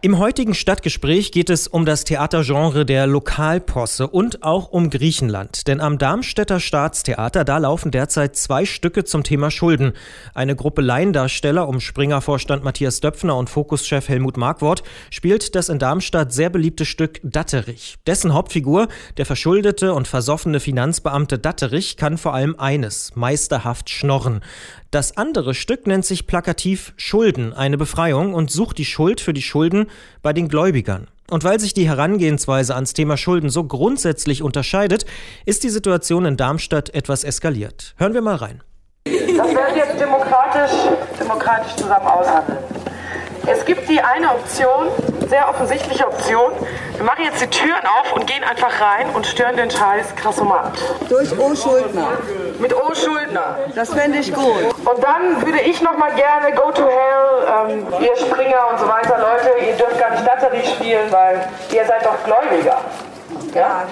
Im heutigen Stadtgespräch geht es um das Theatergenre der Lokalposse und auch um Griechenland. Denn am Darmstädter Staatstheater, da laufen derzeit zwei Stücke zum Thema Schulden. Eine Gruppe Laiendarsteller um Springer-Vorstand Matthias Döpfner und Fokuschef Helmut Markwort spielt das in Darmstadt sehr beliebte Stück Datterich. Dessen Hauptfigur, der verschuldete und versoffene Finanzbeamte Datterich, kann vor allem eines, meisterhaft schnorren. Das andere Stück nennt sich plakativ Schulden, eine Befreiung und sucht die Schuld für die Schulden bei den Gläubigern. Und weil sich die Herangehensweise ans Thema Schulden so grundsätzlich unterscheidet, ist die Situation in Darmstadt etwas eskaliert. Hören wir mal rein. Das werden wir jetzt demokratisch, demokratisch zusammen aushandeln. Es gibt die eine Option, sehr offensichtliche Option. Wir machen jetzt die Türen auf und gehen einfach rein und stören den Scheiß Krassomat. Durch O. Schuldner. Mit O. Schuldner. Das fände ich gut. Und dann würde ich noch mal gerne Go to Hell, ähm, ihr Springer und so weiter, Leute, ihr dürft gar nicht Datterie spielen, weil ihr seid doch Gläubiger. Ja?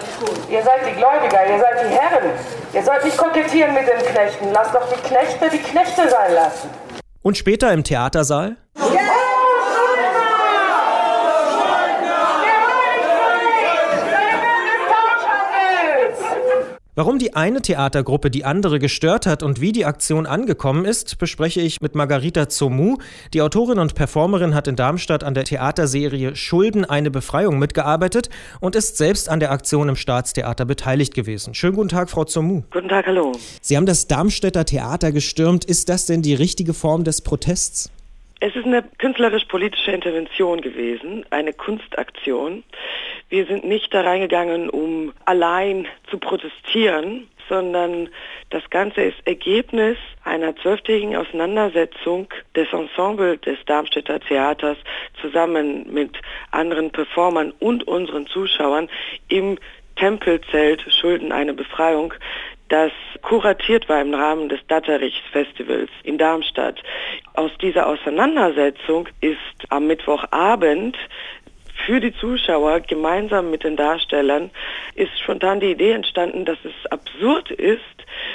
Ihr seid die Gläubiger, ihr seid die Herren. Ihr sollt nicht kokettieren mit den Knechten. Lasst doch die Knechte die Knechte sein lassen. Und später im Theatersaal? Ja! Warum die eine Theatergruppe die andere gestört hat und wie die Aktion angekommen ist, bespreche ich mit Margarita Zomu. Die Autorin und Performerin hat in Darmstadt an der Theaterserie Schulden eine Befreiung mitgearbeitet und ist selbst an der Aktion im Staatstheater beteiligt gewesen. Schönen guten Tag, Frau Zomu. Guten Tag, hallo. Sie haben das Darmstädter Theater gestürmt. Ist das denn die richtige Form des Protests? Es ist eine künstlerisch-politische Intervention gewesen, eine Kunstaktion. Wir sind nicht da reingegangen, um allein zu protestieren, sondern das Ganze ist Ergebnis einer zwölftägigen Auseinandersetzung des Ensemble des Darmstädter Theaters zusammen mit anderen Performern und unseren Zuschauern im Tempelzelt Schulden eine Befreiung, das kuratiert war im Rahmen des Datterichs-Festivals in Darmstadt. Aus dieser Auseinandersetzung ist am Mittwochabend für die Zuschauer gemeinsam mit den Darstellern ist spontan die Idee entstanden, dass es absurd ist,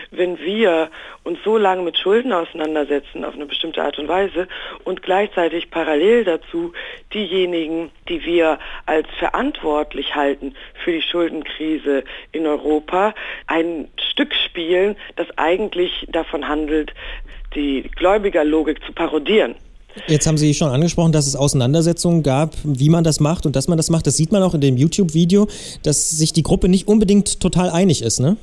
wenn wir uns so lange mit Schulden auseinandersetzen auf eine bestimmte Art und Weise und gleichzeitig parallel dazu diejenigen, die wir als verantwortlich halten für die Schuldenkrise in Europa, ein Stück spielen, das eigentlich davon handelt, die Gläubigerlogik zu parodieren. Jetzt haben Sie schon angesprochen, dass es Auseinandersetzungen gab, wie man das macht und dass man das macht. Das sieht man auch in dem YouTube-Video, dass sich die Gruppe nicht unbedingt total einig ist, ne?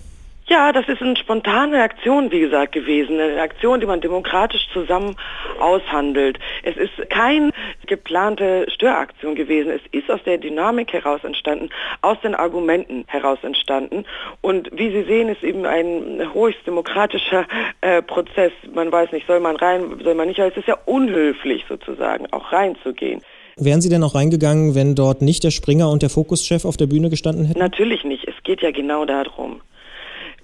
Ja, das ist eine spontane Aktion, wie gesagt, gewesen. Eine Aktion, die man demokratisch zusammen aushandelt. Es ist keine geplante Störaktion gewesen. Es ist aus der Dynamik heraus entstanden, aus den Argumenten heraus entstanden. Und wie Sie sehen, ist eben ein höchst demokratischer äh, Prozess. Man weiß nicht, soll man rein, soll man nicht, aber es ist ja unhöflich sozusagen, auch reinzugehen. Wären Sie denn auch reingegangen, wenn dort nicht der Springer und der Fokuschef auf der Bühne gestanden hätten? Natürlich nicht. Es geht ja genau darum.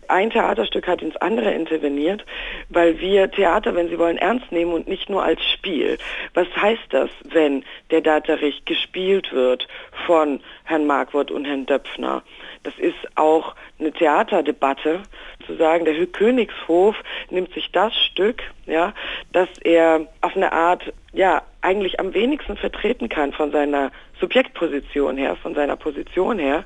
Ein Theaterstück hat ins andere interveniert, weil wir Theater, wenn Sie wollen, ernst nehmen und nicht nur als Spiel. Was heißt das, wenn der Daterich gespielt wird von Herrn Markwort und Herrn Döpfner? Das ist auch eine Theaterdebatte, zu sagen, der Königshof nimmt sich das Stück, ja, das er auf eine Art, ja, eigentlich am wenigsten vertreten kann von seiner Subjektposition her, von seiner Position her,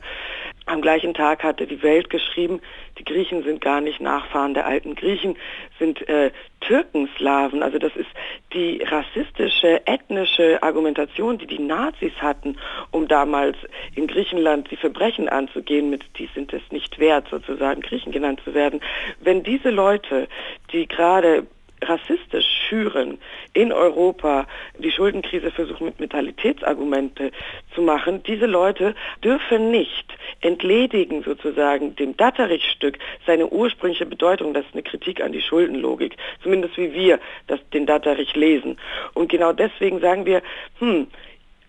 am gleichen Tag hatte die Welt geschrieben, die Griechen sind gar nicht Nachfahren der alten Griechen, sind äh, Türkenslaven. Also das ist die rassistische, ethnische Argumentation, die die Nazis hatten, um damals in Griechenland die Verbrechen anzugehen, mit die sind es nicht wert, sozusagen Griechen genannt zu werden. Wenn diese Leute, die gerade rassistisch schüren in Europa, die Schuldenkrise versuchen mit Mentalitätsargumente zu machen, diese Leute dürfen nicht entledigen sozusagen dem Datterich-Stück seine ursprüngliche Bedeutung, das ist eine Kritik an die Schuldenlogik, zumindest wie wir das, den Datterich lesen. Und genau deswegen sagen wir, hm,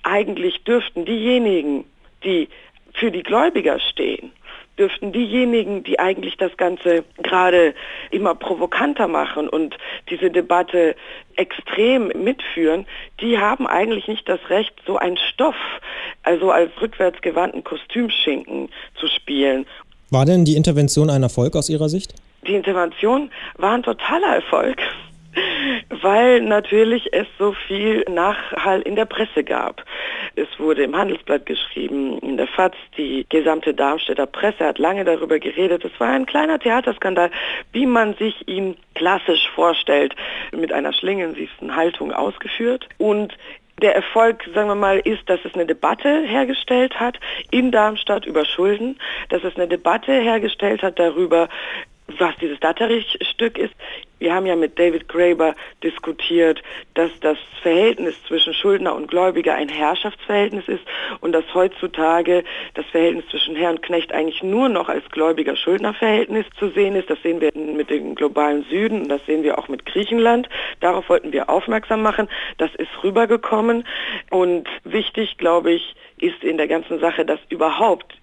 eigentlich dürften diejenigen, die für die Gläubiger stehen, dürften diejenigen, die eigentlich das Ganze gerade immer provokanter machen und diese Debatte extrem mitführen, die haben eigentlich nicht das Recht, so einen Stoff, also als rückwärtsgewandten Kostümschinken zu spielen. War denn die Intervention ein Erfolg aus Ihrer Sicht? Die Intervention war ein totaler Erfolg. Weil natürlich es so viel Nachhall in der Presse gab. Es wurde im Handelsblatt geschrieben, in der FAZ, die gesamte Darmstädter Presse hat lange darüber geredet. Es war ein kleiner Theaterskandal, wie man sich ihn klassisch vorstellt, mit einer schlingensiefen Haltung ausgeführt. Und der Erfolg, sagen wir mal, ist, dass es eine Debatte hergestellt hat in Darmstadt über Schulden, dass es eine Debatte hergestellt hat darüber, was dieses Datterich-Stück ist. Wir haben ja mit David Graeber diskutiert, dass das Verhältnis zwischen Schuldner und Gläubiger ein Herrschaftsverhältnis ist und dass heutzutage das Verhältnis zwischen Herr und Knecht eigentlich nur noch als Gläubiger-Schuldner-Verhältnis zu sehen ist. Das sehen wir mit dem globalen Süden und das sehen wir auch mit Griechenland. Darauf wollten wir aufmerksam machen. Das ist rübergekommen und wichtig, glaube ich, ist in der ganzen Sache, dass überhaupt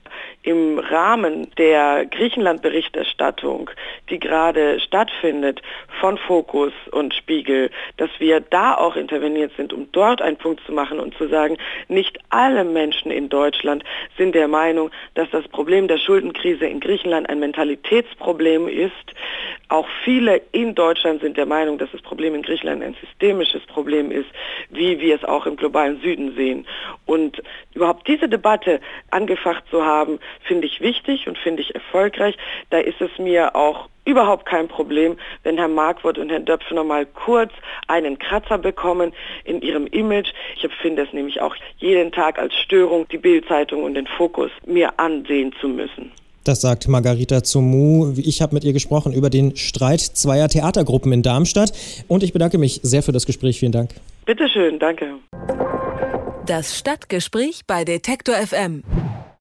im Rahmen der Griechenland-Berichterstattung, die gerade stattfindet, von Fokus und Spiegel, dass wir da auch interveniert sind, um dort einen Punkt zu machen und zu sagen, nicht alle Menschen in Deutschland sind der Meinung, dass das Problem der Schuldenkrise in Griechenland ein Mentalitätsproblem ist. Auch viele in Deutschland sind der Meinung, dass das Problem in Griechenland ein systemisches Problem ist, wie wir es auch im globalen Süden sehen. Und überhaupt diese Debatte angefacht zu haben, finde ich wichtig und finde ich erfolgreich. Da ist es mir auch überhaupt kein Problem, wenn Herr Markwort und Herr Döpfner mal kurz einen Kratzer bekommen in ihrem Image. Ich empfinde es nämlich auch jeden Tag als Störung, die Bildzeitung und den Fokus mir ansehen zu müssen. Das sagt Margarita Zumu. Ich habe mit ihr gesprochen über den Streit zweier Theatergruppen in Darmstadt. Und ich bedanke mich sehr für das Gespräch. Vielen Dank. Bitteschön, danke. Das Stadtgespräch bei Detektor FM.